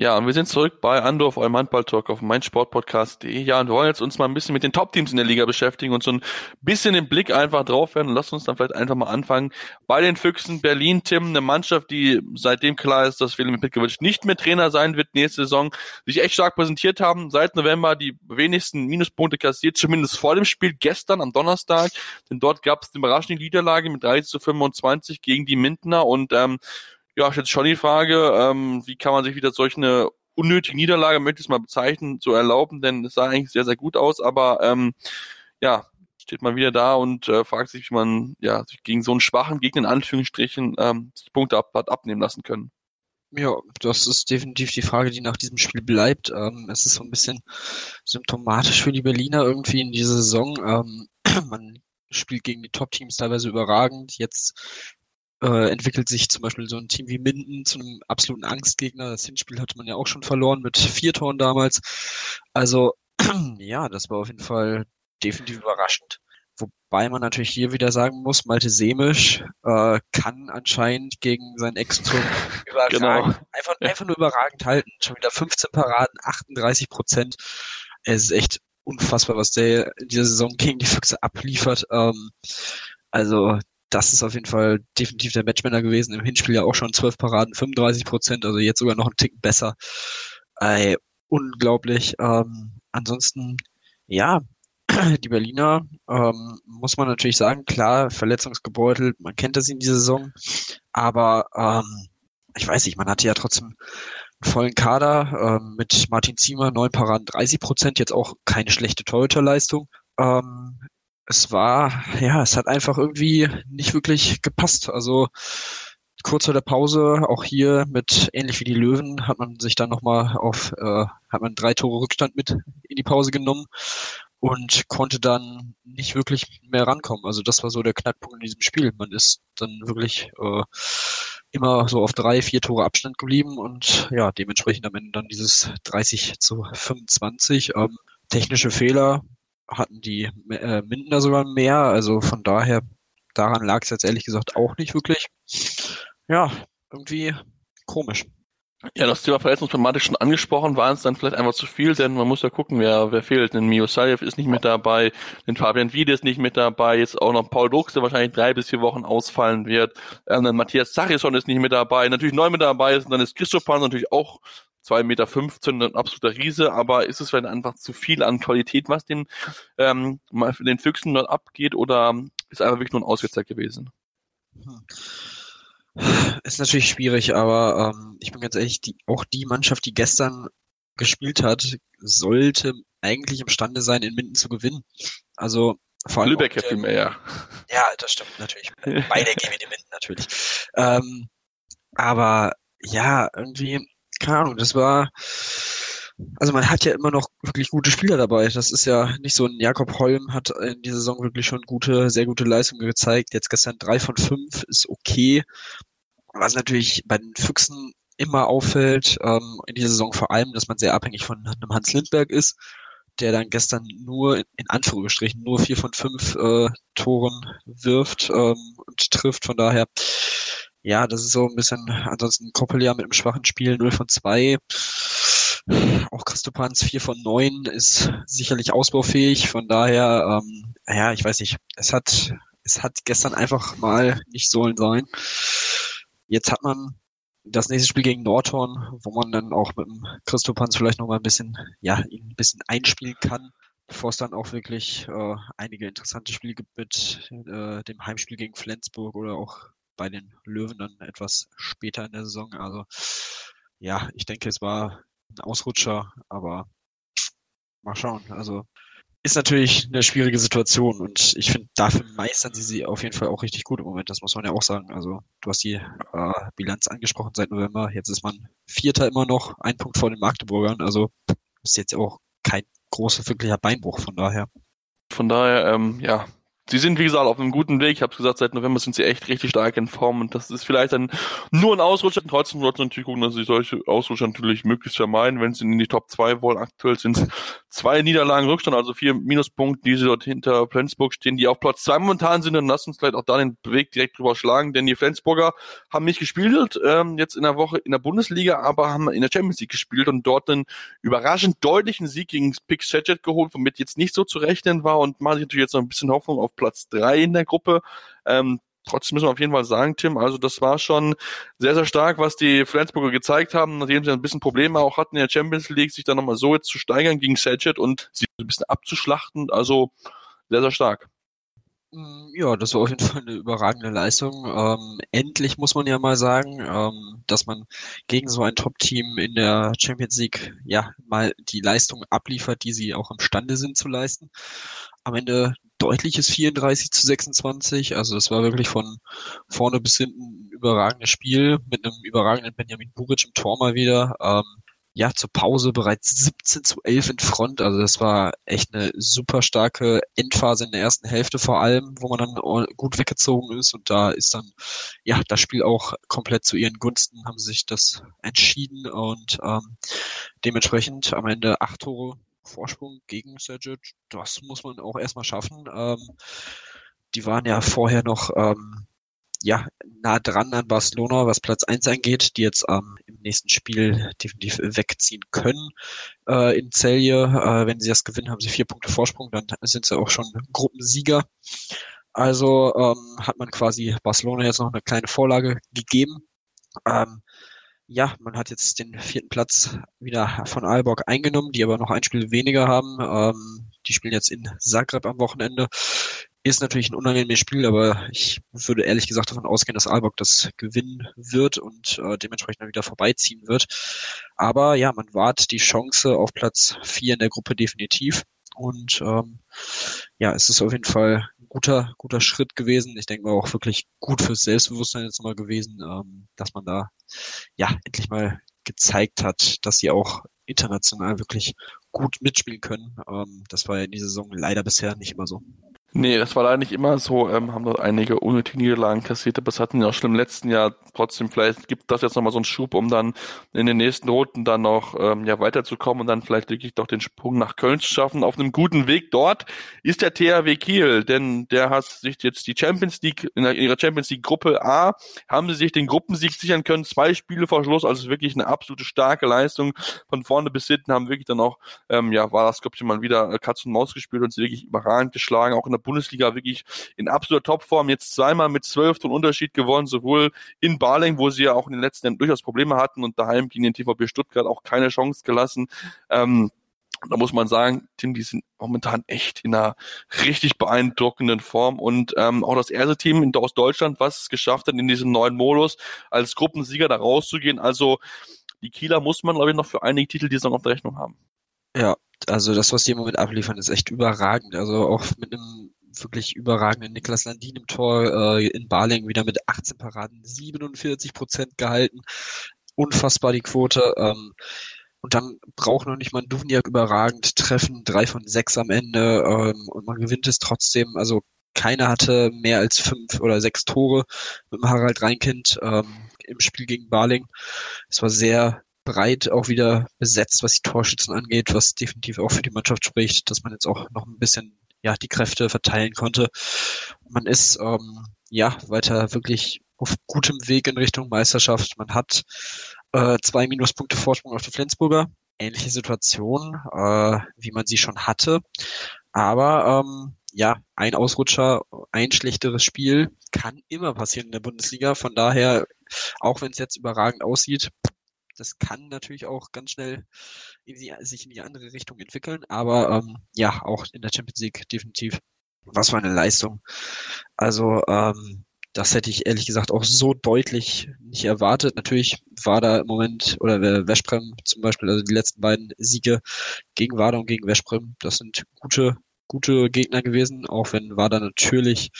Ja, und wir sind zurück bei Andorf, eurem Handball-Talk auf meinsportpodcast.de. Ja, und wir wollen jetzt uns mal ein bisschen mit den Top-Teams in der Liga beschäftigen und so ein bisschen den Blick einfach drauf werden. Lasst uns dann vielleicht einfach mal anfangen. Bei den Füchsen Berlin, Tim, eine Mannschaft, die seitdem klar ist, dass Philipp Petkovic nicht mehr Trainer sein wird nächste Saison, sich echt stark präsentiert haben. Seit November die wenigsten Minuspunkte kassiert, zumindest vor dem Spiel gestern am Donnerstag. Denn dort gab es eine überraschende Niederlage mit 30 zu 25 gegen die Mindener und ähm, ja, jetzt schon die Frage, ähm, wie kann man sich wieder solch eine unnötige Niederlage, möchte ich es mal bezeichnen, zu erlauben, denn es sah eigentlich sehr, sehr gut aus, aber ähm, ja, steht man wieder da und äh, fragt sich, wie man ja sich gegen so einen schwachen Gegner in Anführungsstrichen ähm, die Punkte ab, hat abnehmen lassen können. Ja, das ist definitiv die Frage, die nach diesem Spiel bleibt. Ähm, es ist so ein bisschen symptomatisch für die Berliner irgendwie in dieser Saison. Ähm, man spielt gegen die Top-Teams teilweise überragend. Jetzt äh, entwickelt sich zum Beispiel so ein Team wie Minden zu einem absoluten Angstgegner. Das Hinspiel hatte man ja auch schon verloren mit vier Toren damals. Also ja, das war auf jeden Fall definitiv überraschend. Wobei man natürlich hier wieder sagen muss, Malte Semisch äh, kann anscheinend gegen seinen Ex-Turm überragend, genau. einfach, einfach nur überragend halten. Schon wieder 15 Paraden, 38 Prozent. Es ist echt unfassbar, was der in dieser Saison gegen die Füchse abliefert. Ähm, also das ist auf jeden Fall definitiv der Matchmänner gewesen. Im Hinspiel ja auch schon 12 Paraden, 35 Prozent, also jetzt sogar noch einen Tick besser. Äh, unglaublich. Ähm, ansonsten, ja, die Berliner, ähm, muss man natürlich sagen, klar, verletzungsgebeutelt, man kennt das in dieser Saison, aber ähm, ich weiß nicht, man hatte ja trotzdem einen vollen Kader ähm, mit Martin Ziemer, neun Paraden, 30 Prozent, jetzt auch keine schlechte Torhüterleistung. Ähm, es war, ja, es hat einfach irgendwie nicht wirklich gepasst. Also kurz vor der Pause, auch hier mit ähnlich wie die Löwen, hat man sich dann nochmal auf, äh, hat man drei Tore Rückstand mit in die Pause genommen und konnte dann nicht wirklich mehr rankommen. Also das war so der Knackpunkt in diesem Spiel. Man ist dann wirklich äh, immer so auf drei, vier Tore Abstand geblieben und ja, dementsprechend am Ende dann dieses 30 zu 25. Ähm, technische Fehler, hatten die äh, Mindener sogar mehr. Also von daher, daran lag es jetzt ehrlich gesagt auch nicht wirklich. Ja, irgendwie komisch. Ja, das Thema Verletzungsproblematik schon angesprochen, waren es dann vielleicht einfach zu viel, denn man muss ja gucken, wer, wer fehlt. Denn Mio Saljev ist nicht mit dabei, denn Fabian Wiede ist nicht mit dabei, jetzt auch noch Paul Dux, der wahrscheinlich drei bis vier Wochen ausfallen wird. Ähm, dann Matthias Zachisson ist nicht mit dabei, natürlich neu mit dabei ist, und dann ist Christophan natürlich auch 2,15 Meter, ein absoluter Riese, aber ist es vielleicht einfach zu viel an Qualität, was den, ähm, den Füchsen dort abgeht, oder ist einfach wirklich nur ein Auswärtszeit gewesen? Ist natürlich schwierig, aber ähm, ich bin ganz ehrlich, die, auch die Mannschaft, die gestern gespielt hat, sollte eigentlich imstande sein, in Minden zu gewinnen. Also vor allem Lübeck viel mehr. Ja, das stimmt natürlich. Beide gehen in Minden natürlich. Ähm, aber ja, irgendwie keine Ahnung, das war also man hat ja immer noch wirklich gute Spieler dabei. Das ist ja nicht so ein Jakob Holm hat in dieser Saison wirklich schon gute, sehr gute Leistungen gezeigt. Jetzt gestern drei von fünf ist okay. Was natürlich bei den Füchsen immer auffällt, ähm, in dieser Saison vor allem, dass man sehr abhängig von einem Hans Lindberg ist, der dann gestern nur, in Anführungsstrichen, nur vier von fünf äh, Toren wirft ähm, und trifft. Von daher, ja, das ist so ein bisschen, ansonsten Koppel ja mit einem schwachen Spiel 0 von 2. Auch Christopans 4 von 9 ist sicherlich ausbaufähig. Von daher, ähm, ja, ich weiß nicht, es hat, es hat gestern einfach mal nicht sollen sein. Jetzt hat man das nächste Spiel gegen Nordhorn, wo man dann auch mit dem Christopans vielleicht noch mal ein bisschen, ja, ihn ein bisschen einspielen kann, bevor es dann auch wirklich äh, einige interessante Spiele gibt mit äh, dem Heimspiel gegen Flensburg oder auch bei den Löwen dann etwas später in der Saison. Also ja, ich denke, es war ein Ausrutscher, aber mal schauen. Also ist natürlich eine schwierige Situation und ich finde, dafür meistern sie sie auf jeden Fall auch richtig gut im Moment. Das muss man ja auch sagen. Also du hast die äh, Bilanz angesprochen seit November. Jetzt ist man Vierter immer noch, ein Punkt vor den Magdeburgern. Also ist jetzt auch kein großer wirklicher Beinbruch von daher. Von daher, ähm, ja, sie sind, wie gesagt, auf einem guten Weg. Ich habe gesagt, seit November sind sie echt richtig stark in Form und das ist vielleicht dann nur ein Ausrutscher. Trotzdem sollten sie natürlich gucken, dass sie solche Ausrutscher natürlich möglichst vermeiden. Wenn sie in die Top 2 wollen, aktuell sind es zwei Niederlagen Rückstand, also vier Minuspunkte, die sie dort hinter Flensburg stehen, die auf Platz 2 momentan sind. Dann lass uns vielleicht auch da den Weg direkt drüber schlagen, denn die Flensburger haben nicht gespielt, ähm, jetzt in der Woche in der Bundesliga, aber haben in der Champions League gespielt und dort einen überraschend deutlichen Sieg gegen Pix Shedget geholt, womit jetzt nicht so zu rechnen war und machen sich natürlich jetzt noch ein bisschen Hoffnung auf Platz drei in der Gruppe. Ähm, trotzdem müssen wir auf jeden Fall sagen, Tim, also das war schon sehr, sehr stark, was die Flensburger gezeigt haben, nachdem sie ein bisschen Probleme auch hatten in der Champions League, sich dann nochmal so jetzt zu steigern gegen Saget und sie ein bisschen abzuschlachten. Also sehr, sehr stark. Mm, ja, das war auf jeden Fall eine überragende Leistung. Ähm, endlich muss man ja mal sagen, ähm, dass man gegen so ein Top-Team in der Champions League ja mal die Leistung abliefert, die sie auch imstande sind zu leisten. Am Ende deutliches 34 zu 26. Also das war wirklich von vorne bis hinten ein überragendes Spiel mit einem überragenden Benjamin Buric im Tor mal wieder. Ähm, ja, zur Pause bereits 17 zu 11 in Front. Also das war echt eine super starke Endphase in der ersten Hälfte vor allem, wo man dann gut weggezogen ist. Und da ist dann, ja, das Spiel auch komplett zu ihren Gunsten, haben sie sich das entschieden und ähm, dementsprechend am Ende acht Tore Vorsprung gegen Sergic, das muss man auch erstmal schaffen. Ähm, die waren ja vorher noch ähm, ja, nah dran an Barcelona, was Platz 1 angeht, die jetzt ähm, im nächsten Spiel definitiv wegziehen können äh, in Celje. Äh, wenn sie das gewinnen, haben sie vier Punkte Vorsprung, dann sind sie auch schon Gruppensieger. Also ähm, hat man quasi Barcelona jetzt noch eine kleine Vorlage gegeben. Ähm, ja, man hat jetzt den vierten Platz wieder von Aalborg eingenommen, die aber noch ein Spiel weniger haben. Ähm, die spielen jetzt in Zagreb am Wochenende. Ist natürlich ein unangenehmes Spiel, aber ich würde ehrlich gesagt davon ausgehen, dass Aalborg das gewinnen wird und äh, dementsprechend dann wieder vorbeiziehen wird. Aber ja, man wahrt die Chance auf Platz vier in der Gruppe definitiv. Und ähm, ja, es ist auf jeden Fall guter, guter Schritt gewesen. Ich denke mal auch wirklich gut fürs Selbstbewusstsein jetzt mal gewesen, ähm, dass man da ja endlich mal gezeigt hat, dass sie auch international wirklich gut mitspielen können. Ähm, das war ja in dieser Saison leider bisher nicht immer so. Nee, das war leider nicht immer so, ähm, haben dort einige unnötige Niederlagen kassiert, aber das hatten wir auch schon im letzten Jahr. Trotzdem, vielleicht gibt das jetzt nochmal so einen Schub, um dann in den nächsten Runden dann noch ähm, ja, weiterzukommen und dann vielleicht wirklich doch den Sprung nach Köln zu schaffen. Auf einem guten Weg dort ist der THW Kiel, denn der hat sich jetzt die Champions League, in ihrer Champions League Gruppe A, haben sie sich den Gruppensieg sichern können, zwei Spiele vor Schluss, also wirklich eine absolute starke Leistung. Von vorne bis hinten haben wirklich dann auch, ähm, ja, war das, glaube ich, mal wieder Katz und Maus gespielt und sie wirklich überragend geschlagen, auch in der Bundesliga wirklich in absoluter Topform. Jetzt zweimal mit zwölf Tonnen Unterschied gewonnen, sowohl in Baling, wo sie ja auch in den letzten Jahren durchaus Probleme hatten und daheim gegen den TVB Stuttgart auch keine Chance gelassen. Ähm, da muss man sagen, Tim, die sind momentan echt in einer richtig beeindruckenden Form und ähm, auch das erste Team in, aus Deutschland, was es geschafft hat, in diesem neuen Modus als Gruppensieger da rauszugehen. Also die Kieler muss man, glaube ich, noch für einige Titel die Saison auf der Rechnung haben. Ja, also das, was die im Moment abliefern, ist echt überragend. Also auch mit einem wirklich überragenden Niklas Landin im Tor äh, in Baling wieder mit 18 Paraden, 47 Prozent gehalten. Unfassbar die Quote. Ähm, Und dann braucht noch nicht mal ein Duvniak überragend treffen, drei von sechs am Ende ähm, und man gewinnt es trotzdem. Also keiner hatte mehr als fünf oder sechs Tore mit dem Harald Reinkind ähm, im Spiel gegen Barling. Es war sehr breit auch wieder besetzt, was die Torschützen angeht, was definitiv auch für die Mannschaft spricht, dass man jetzt auch noch ein bisschen ja die Kräfte verteilen konnte. Man ist ähm, ja weiter wirklich auf gutem Weg in Richtung Meisterschaft. Man hat äh, zwei Minuspunkte Vorsprung auf die Flensburger. Ähnliche Situation, äh, wie man sie schon hatte. Aber ähm, ja, ein Ausrutscher, ein schlechteres Spiel kann immer passieren in der Bundesliga. Von daher, auch wenn es jetzt überragend aussieht, das kann natürlich auch ganz schnell in die, sich in die andere Richtung entwickeln. Aber ähm, ja, auch in der Champions League definitiv. Was für eine Leistung. Also ähm, das hätte ich ehrlich gesagt auch so deutlich nicht erwartet. Natürlich war da im Moment, oder Veszprem zum Beispiel, also die letzten beiden Siege gegen Wada und gegen Veszprem, das sind gute gute Gegner gewesen, auch wenn Wada natürlich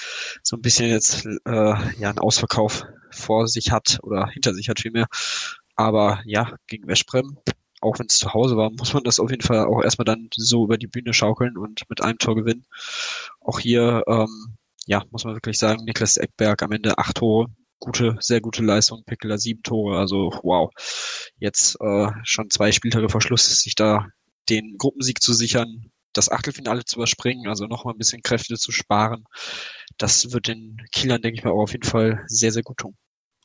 so ein bisschen jetzt äh, ja einen Ausverkauf vor sich hat oder hinter sich hat vielmehr. Aber ja, gegen Veszprem, auch wenn es zu Hause war, muss man das auf jeden Fall auch erstmal dann so über die Bühne schaukeln und mit einem Tor gewinnen. Auch hier ähm, ja, muss man wirklich sagen, Niklas Eckberg am Ende acht Tore, gute, sehr gute Leistung, Pickeler sieben Tore, also wow. Jetzt äh, schon zwei Spieltage vor Schluss, sich da den Gruppensieg zu sichern, das Achtelfinale zu überspringen, also nochmal ein bisschen Kräfte zu sparen, das wird den Kielern, denke ich mal, auch auf jeden Fall sehr, sehr gut tun.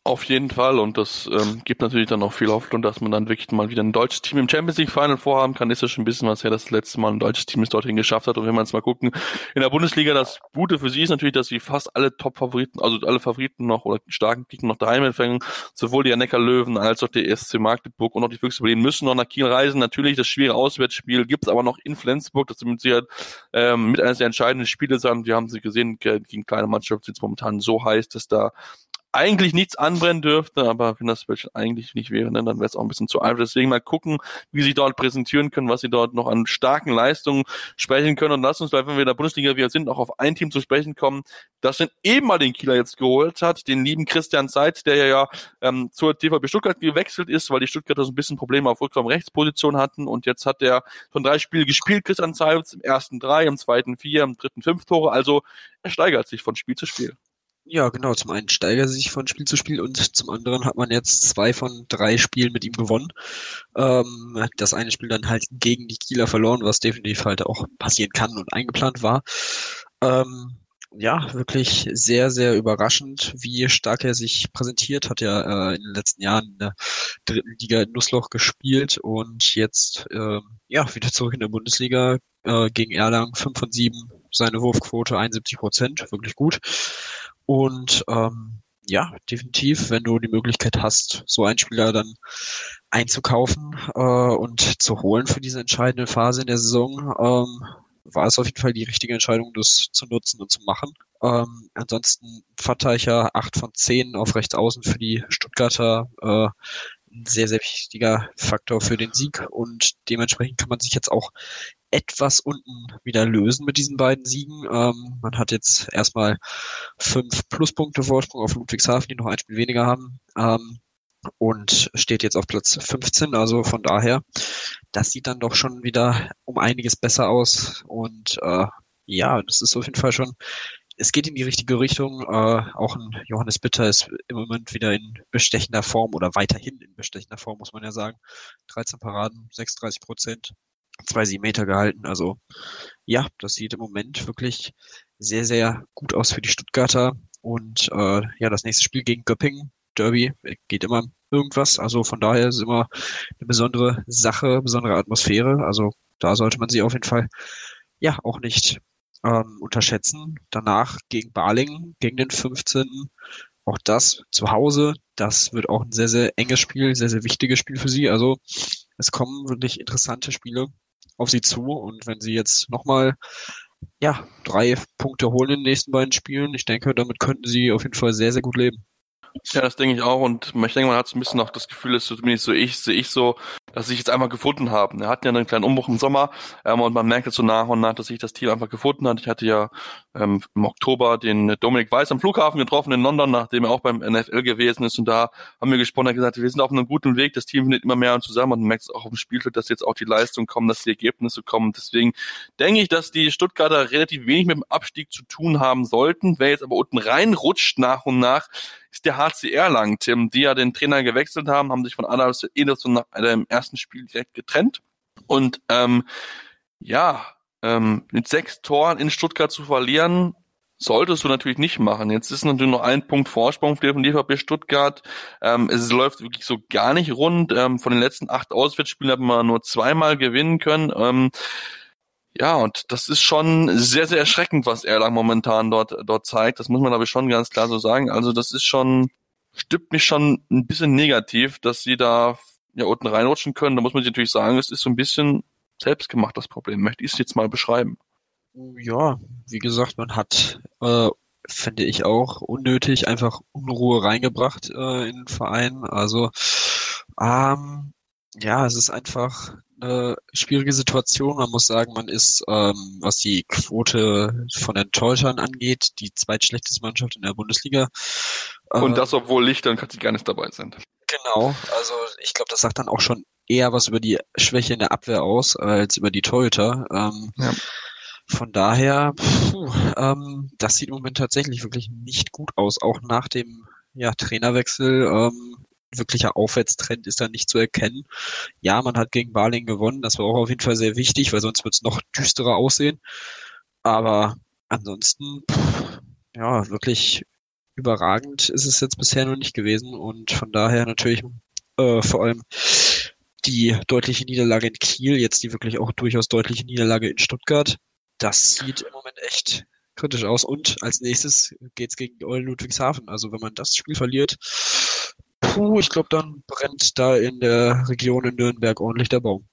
Auf jeden Fall und das ähm, gibt natürlich dann auch viel Hoffnung, dass man dann wirklich mal wieder ein deutsches Team im Champions League Final vorhaben kann. Ist ja schon ein bisschen was her, dass das letzte Mal ein deutsches Team es dorthin geschafft hat. Und wenn man es mal gucken, in der Bundesliga, das Gute für sie ist natürlich, dass sie fast alle Top-Favoriten, also alle Favoriten noch oder starken Gegner noch daheim empfangen. Sowohl die Neckar Löwen als auch die SC Magdeburg und auch die Füchse Berlin müssen noch nach Kiel reisen. Natürlich das schwere Auswärtsspiel gibt es aber noch in Flensburg. Das mit Sicherheit ähm, mit eines der entscheidenden Spiele sein. Wir haben sie gesehen, gegen kleine Mannschaft sind es momentan so heiß, dass da eigentlich nichts anbrennen dürfte, aber wenn das eigentlich nicht wäre, ne, dann wäre es auch ein bisschen zu einfach. Deswegen mal gucken, wie sie dort präsentieren können, was sie dort noch an starken Leistungen sprechen können. Und lass uns wenn wir in der Bundesliga wieder sind, auch auf ein Team zu sprechen kommen, das den eben mal den Kieler jetzt geholt hat, den lieben Christian Seitz, der ja ähm, zur TVB Stuttgart gewechselt ist, weil die Stuttgarter so ein bisschen Probleme auf Rückraum Rechtsposition hatten und jetzt hat er von drei Spielen gespielt, Christian Seitz, im ersten drei, im zweiten vier, im dritten fünf Tore, also er steigert sich von Spiel zu Spiel. Ja, genau. Zum einen steigert er sich von Spiel zu Spiel und zum anderen hat man jetzt zwei von drei Spielen mit ihm gewonnen. Ähm, das eine Spiel dann halt gegen die Kieler verloren, was definitiv halt auch passieren kann und eingeplant war. Ähm, ja, wirklich sehr, sehr überraschend, wie stark er sich präsentiert. Hat ja äh, in den letzten Jahren in der dritten Liga in Nussloch gespielt und jetzt äh, ja wieder zurück in der Bundesliga äh, gegen Erlangen 5 von 7, seine Wurfquote 71 Prozent, wirklich gut. Und ähm, ja, definitiv, wenn du die Möglichkeit hast, so einen Spieler dann einzukaufen äh, und zu holen für diese entscheidende Phase in der Saison, ähm, war es auf jeden Fall die richtige Entscheidung, das zu nutzen und zu machen. Ähm, ansonsten Fatteicher 8 von 10 auf rechts außen für die Stuttgarter. Äh, ein sehr, sehr wichtiger Faktor für den Sieg und dementsprechend kann man sich jetzt auch etwas unten wieder lösen mit diesen beiden Siegen. Ähm, man hat jetzt erstmal fünf Pluspunkte Vorsprung auf Ludwigshafen, die noch ein Spiel weniger haben. Ähm, und steht jetzt auf Platz 15. Also von daher, das sieht dann doch schon wieder um einiges besser aus. Und äh, ja, das ist auf jeden Fall schon, es geht in die richtige Richtung. Äh, auch ein Johannes Bitter ist im Moment wieder in bestechender Form oder weiterhin in bestechender Form, muss man ja sagen. 13 Paraden, 36 Prozent zwei sieben Meter gehalten. Also ja, das sieht im Moment wirklich sehr, sehr gut aus für die Stuttgarter. Und äh, ja, das nächste Spiel gegen Göppingen, Derby, geht immer irgendwas. Also von daher ist immer eine besondere Sache, besondere Atmosphäre. Also da sollte man sie auf jeden Fall ja auch nicht ähm, unterschätzen. Danach gegen Balingen, gegen den 15. Auch das zu Hause, das wird auch ein sehr, sehr enges Spiel, sehr, sehr wichtiges Spiel für sie. Also es kommen wirklich interessante Spiele auf sie zu. Und wenn sie jetzt nochmal ja, drei Punkte holen in den nächsten beiden Spielen, ich denke, damit könnten sie auf jeden Fall sehr, sehr gut leben. Ja, das denke ich auch und ich denke, man hat so ein bisschen auch das Gefühl, dass zumindest so ich, sehe ich so, dass sich jetzt einfach gefunden haben. Er hatten ja einen kleinen Umbruch im Sommer ähm, und man merkt jetzt so nach und nach, dass sich das Team einfach gefunden hat. Ich hatte ja ähm, im Oktober den Dominik Weiß am Flughafen getroffen in London, nachdem er auch beim NFL gewesen ist und da haben wir gesprochen, hat gesagt, wir sind auf einem guten Weg, das Team findet immer mehr und zusammen und man merkt es auch auf dem Spielfeld, dass jetzt auch die Leistung kommen, dass die Ergebnisse kommen. Deswegen denke ich, dass die Stuttgarter relativ wenig mit dem Abstieg zu tun haben sollten. Wer jetzt aber unten reinrutscht nach und nach, ist der HCR lang, Tim, die ja den Trainer gewechselt haben, haben sich von Adams Ederson nach dem ersten Spiel direkt getrennt. Und ähm, ja, ähm, mit sechs Toren in Stuttgart zu verlieren, solltest du natürlich nicht machen. Jetzt ist natürlich noch ein Punkt Vorsprung für die DVB Stuttgart. Ähm, es läuft wirklich so gar nicht rund. Ähm, von den letzten acht Auswärtsspielen hat man nur zweimal gewinnen können. Ähm, ja, und das ist schon sehr, sehr erschreckend, was Erlang momentan dort, dort zeigt. Das muss man aber schon ganz klar so sagen. Also das ist schon, stimmt mich schon ein bisschen negativ, dass sie da ja unten reinrutschen können. Da muss man sich natürlich sagen, es ist so ein bisschen selbstgemacht, das Problem. Möchte ich es jetzt mal beschreiben. Ja, wie gesagt, man hat, äh, finde ich auch, unnötig einfach Unruhe reingebracht äh, in den Verein. Also ähm, ja, es ist einfach eine schwierige Situation. Man muss sagen, man ist, ähm, was die Quote von Enttäuschern angeht, die zweitschlechteste Mannschaft in der Bundesliga. Und äh, das, obwohl Lichter und Katzi gar nicht dabei sind. Genau, also ich glaube, das sagt dann auch schon eher was über die Schwäche in der Abwehr aus, als über die Torhüter. Ähm, ja. Von daher, puh, ähm, das sieht im Moment tatsächlich wirklich nicht gut aus, auch nach dem ja, Trainerwechsel. Ähm, wirklicher Aufwärtstrend ist da nicht zu erkennen. Ja, man hat gegen Barling gewonnen, das war auch auf jeden Fall sehr wichtig, weil sonst wird es noch düsterer aussehen. Aber ansonsten, pff, ja, wirklich überragend ist es jetzt bisher noch nicht gewesen und von daher natürlich äh, vor allem die deutliche Niederlage in Kiel, jetzt die wirklich auch durchaus deutliche Niederlage in Stuttgart. Das sieht im Moment echt kritisch aus. Und als nächstes geht's gegen Eulen Ludwigshafen. Also wenn man das Spiel verliert, puh, ich glaube, dann brennt da in der Region in Nürnberg ordentlich der Baum.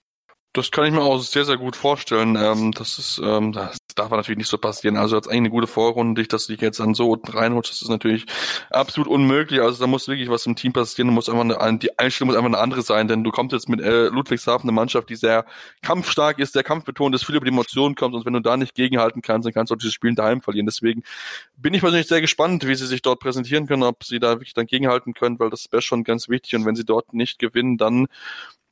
Das kann ich mir auch sehr, sehr gut vorstellen. Ähm, das ist, ähm, darf natürlich nicht so passieren. Also eigentlich eine gute Vorrunde, dass du dich jetzt dann so unten reinrutscht, das ist natürlich absolut unmöglich. Also da muss wirklich was im Team passieren. Da muss einfach eine, die Einstellung muss einfach eine andere sein, denn du kommst jetzt mit äh, Ludwigshafen, eine Mannschaft, die sehr kampfstark ist, sehr kampfbetont ist, viel über die Emotionen kommt und wenn du da nicht gegenhalten kannst, dann kannst du auch dieses Spiel daheim verlieren. Deswegen bin ich persönlich sehr gespannt, wie sie sich dort präsentieren können, ob sie da wirklich dann gegenhalten können, weil das wäre schon ganz wichtig und wenn sie dort nicht gewinnen, dann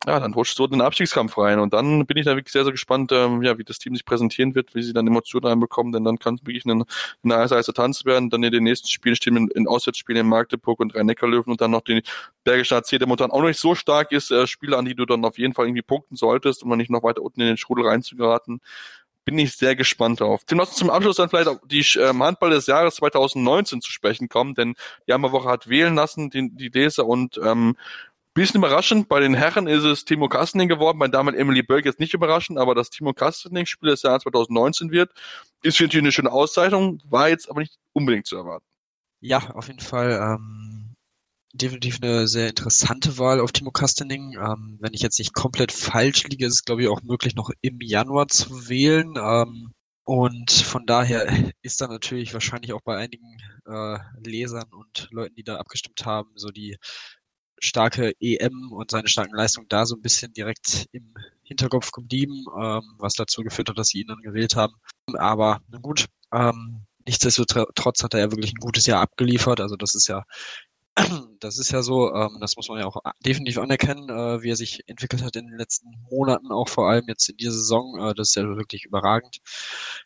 ja, dann rutscht so in den Abstiegskampf rein. Und dann bin ich da wirklich sehr, sehr gespannt, ähm, ja, wie das Team sich präsentieren wird, wie sie dann Emotionen reinbekommen, denn dann kann es wirklich ein, ein heißer Tanz werden. Dann in den nächsten Spielen stehen in, in Auswärtsspielen in Magdeburg und Rhein-Neckar-Löwen und dann noch die Bergische AC, der momentan auch noch nicht so stark ist, äh, Spiele, an die du dann auf jeden Fall irgendwie punkten solltest, um dann nicht noch weiter unten in den Strudel reinzugeraten bin ich sehr gespannt drauf. Tim, lass uns zum Abschluss dann vielleicht auf die ähm, Handball des Jahres 2019 zu sprechen kommen, denn die Hammerwoche hat wählen lassen, die, die Leser und ähm, Bisschen überraschend, bei den Herren ist es Timo Kastening geworden, bei Damen Emily Bölk jetzt nicht überraschend, aber dass Timo Kastening Spieler des Jahres 2019 wird, ist natürlich eine schöne Auszeichnung, war jetzt aber nicht unbedingt zu erwarten. Ja, auf jeden Fall ähm, definitiv eine sehr interessante Wahl auf Timo Kastening. Ähm, wenn ich jetzt nicht komplett falsch liege, ist es glaube ich auch möglich, noch im Januar zu wählen. Ähm, und von daher ist da natürlich wahrscheinlich auch bei einigen äh, Lesern und Leuten, die da abgestimmt haben, so die starke EM und seine starken Leistungen da so ein bisschen direkt im Hinterkopf geblieben, ähm, was dazu geführt hat, dass sie ihn dann gewählt haben. Aber na gut, ähm, nichtsdestotrotz hat er ja wirklich ein gutes Jahr abgeliefert. Also das ist ja das ist ja so, ähm, das muss man ja auch definitiv anerkennen, äh, wie er sich entwickelt hat in den letzten Monaten, auch vor allem jetzt in dieser Saison. Äh, das ist ja wirklich überragend,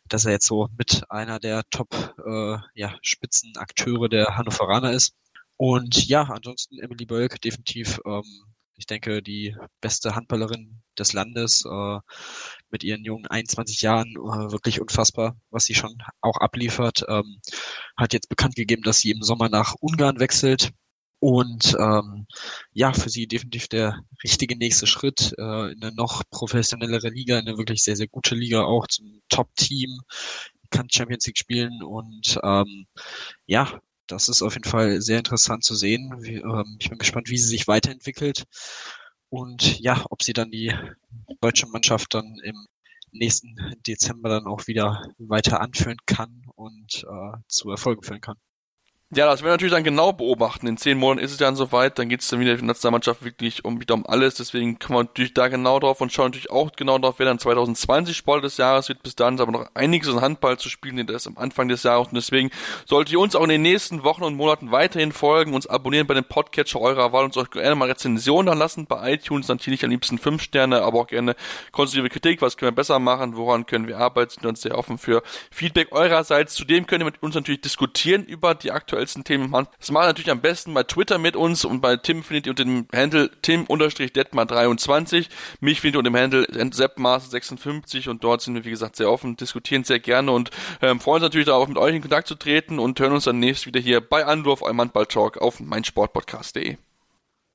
dass er jetzt so mit einer der Top äh, ja, Spitzenakteure der Hannoveraner ist. Und ja, ansonsten Emily Bölk definitiv, ähm, ich denke, die beste Handballerin des Landes äh, mit ihren jungen 21 Jahren, äh, wirklich unfassbar, was sie schon auch abliefert. Ähm, hat jetzt bekannt gegeben, dass sie im Sommer nach Ungarn wechselt. Und ähm, ja, für sie definitiv der richtige nächste Schritt äh, in eine noch professionellere Liga, in eine wirklich sehr, sehr gute Liga, auch zum Top-Team, kann Champions League spielen und ähm, ja, das ist auf jeden Fall sehr interessant zu sehen. Wie, ähm, ich bin gespannt, wie sie sich weiterentwickelt und ja, ob sie dann die deutsche Mannschaft dann im nächsten Dezember dann auch wieder weiter anführen kann und äh, zu Erfolgen führen kann. Ja, das werden wir natürlich dann genau beobachten. In zehn Monaten ist es dann soweit, dann geht es dann wieder für die Nationalmannschaft wirklich um wieder um alles. Deswegen kommen wir natürlich da genau drauf und schauen natürlich auch genau drauf, wer dann 2020 Sport des Jahres wird. Bis dahin ist aber noch einiges an Handball zu spielen, das ist am Anfang des Jahres. Und deswegen solltet ihr uns auch in den nächsten Wochen und Monaten weiterhin folgen, uns abonnieren bei dem Podcatcher eurer Wahl, uns auch gerne mal Rezensionen da lassen bei iTunes. Natürlich am liebsten fünf Sterne, aber auch gerne konstruktive Kritik. Was können wir besser machen? Woran können wir arbeiten? Sind uns sehr offen für Feedback eurerseits. Zudem könnt ihr mit uns natürlich diskutieren über die aktuellsten Themen. Das macht natürlich am besten bei Twitter mit uns und bei Tim findet ihr unter dem Handle tim-detmar23. Mich findet ihr unter dem Handle seppmaß56 und dort sind wir, wie gesagt, sehr offen, diskutieren sehr gerne und ähm, freuen uns natürlich darauf, mit euch in Kontakt zu treten und hören uns dann nächstes wieder hier bei Anwurf, eurem Handball-Talk auf meinsportpodcast.de.